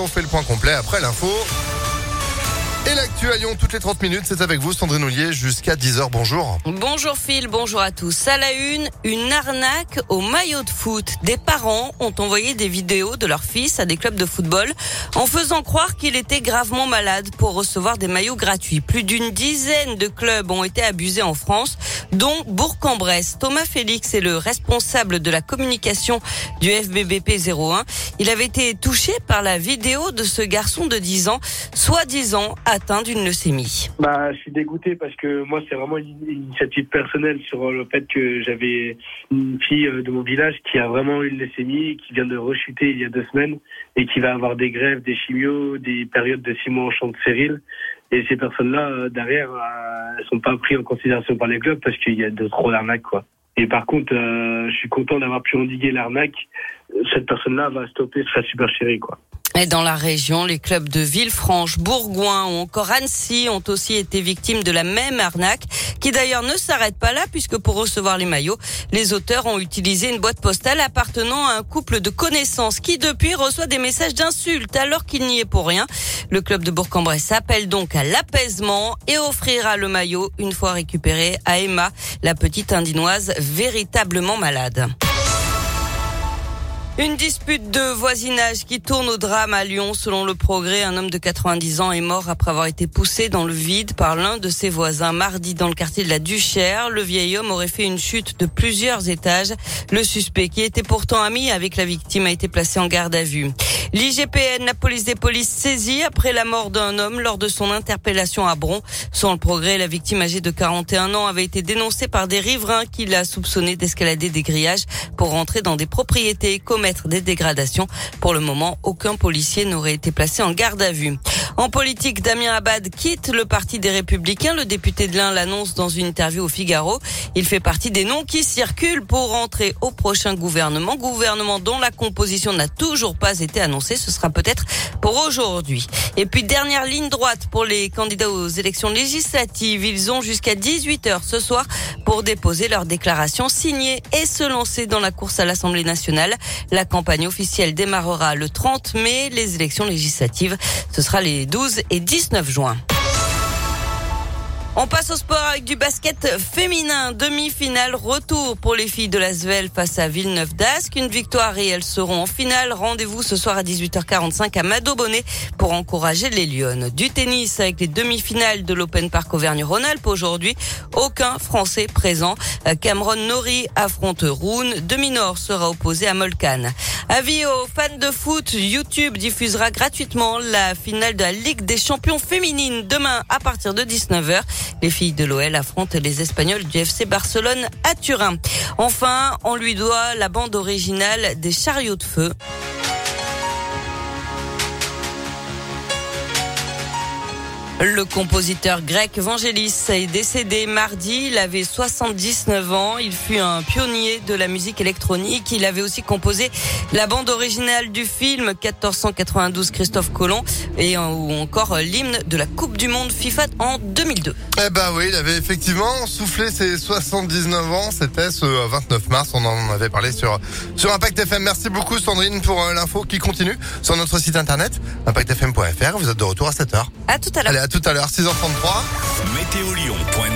On fait le point complet après l'info. L'actu toutes les 30 minutes, c'est avec vous, Sandrine Ollier, jusqu'à 10h. Bonjour. Bonjour Phil, bonjour à tous. À la une, une arnaque au maillot de foot. Des parents ont envoyé des vidéos de leur fils à des clubs de football en faisant croire qu'il était gravement malade pour recevoir des maillots gratuits. Plus d'une dizaine de clubs ont été abusés en France, dont Bourg-en-Bresse. Thomas Félix est le responsable de la communication du FBBP 01. Il avait été touché par la vidéo de ce garçon de 10 ans, soi-disant atteint d'une leucémie. Bah, je suis dégoûté parce que moi, c'est vraiment une initiative personnelle sur le fait que j'avais une fille euh, de mon village qui a vraiment une leucémie, qui vient de rechuter il y a deux semaines et qui va avoir des grèves, des chimios, des périodes de six mois en champ de. Et ces personnes-là, euh, derrière, euh, elles sont pas prises en considération par les clubs parce qu'il y a de trop d'arnaques, quoi. Et par contre, je suis content d'avoir pu endiguer l'arnaque. Cette personne-là va stopper sa super chérie, quoi. Et dans la région, les clubs de Villefranche, Bourgoin ou encore Annecy ont aussi été victimes de la même arnaque, qui d'ailleurs ne s'arrête pas là, puisque pour recevoir les maillots, les auteurs ont utilisé une boîte postale appartenant à un couple de connaissances qui depuis reçoit des messages d'insultes alors qu'il n'y est pour rien. Le club de Bourg-en-Bresse appelle donc à l'apaisement et offrira le maillot une fois récupéré à Emma, la petite indinoise véritablement malade. Une dispute de voisinage qui tourne au drame à Lyon. Selon le progrès, un homme de 90 ans est mort après avoir été poussé dans le vide par l'un de ses voisins mardi dans le quartier de la Duchère. Le vieil homme aurait fait une chute de plusieurs étages. Le suspect, qui était pourtant ami avec la victime, a été placé en garde à vue. L'IGPN, la police des polices saisie après la mort d'un homme lors de son interpellation à Bron. Sans le progrès, la victime âgée de 41 ans avait été dénoncée par des riverains qui l'a soupçonné d'escalader des grillages pour rentrer dans des propriétés et commettre des dégradations. Pour le moment, aucun policier n'aurait été placé en garde à vue. En politique, Damien Abad quitte le Parti des Républicains. Le député de l'Ain l'annonce dans une interview au Figaro. Il fait partie des noms qui circulent pour rentrer au prochain gouvernement. Gouvernement dont la composition n'a toujours pas été annoncée. Ce sera peut-être pour aujourd'hui. Et puis, dernière ligne droite pour les candidats aux élections législatives. Ils ont jusqu'à 18h ce soir pour déposer leur déclaration signée et se lancer dans la course à l'Assemblée nationale. La campagne officielle démarrera le 30 mai. Les élections législatives, ce sera les 12 et 19 juin. On passe au sport avec du basket féminin. Demi-finale retour pour les filles de la Svel face à Villeneuve d'Ascq. Une victoire et elles seront en finale. Rendez-vous ce soir à 18h45 à Madobonnet pour encourager les Lyonnes. Du tennis avec les demi-finales de l'Open Park Auvergne-Rhône-Alpes aujourd'hui. Aucun Français présent. Cameron Nori affronte Rouen. Demi-Nord sera opposé à Molkan. Avis aux fans de foot, YouTube diffusera gratuitement la finale de la Ligue des champions féminines demain à partir de 19h. Les filles de l'OL affrontent les Espagnols du FC Barcelone à Turin. Enfin, on lui doit la bande originale des chariots de feu. Le compositeur grec Vangelis est décédé mardi. Il avait 79 ans. Il fut un pionnier de la musique électronique. Il avait aussi composé la bande originale du film 1492 Christophe Colomb et ou encore l'hymne de la Coupe du Monde FIFA en 2002. Eh ben oui, il avait effectivement soufflé ses 79 ans. C'était ce 29 mars. On en avait parlé sur sur Impact FM. Merci beaucoup Sandrine pour euh, l'info qui continue sur notre site internet impactfm.fr. Vous êtes de retour à 7h. À tout à l'heure tout à l'heure, 6h33. Météolion.net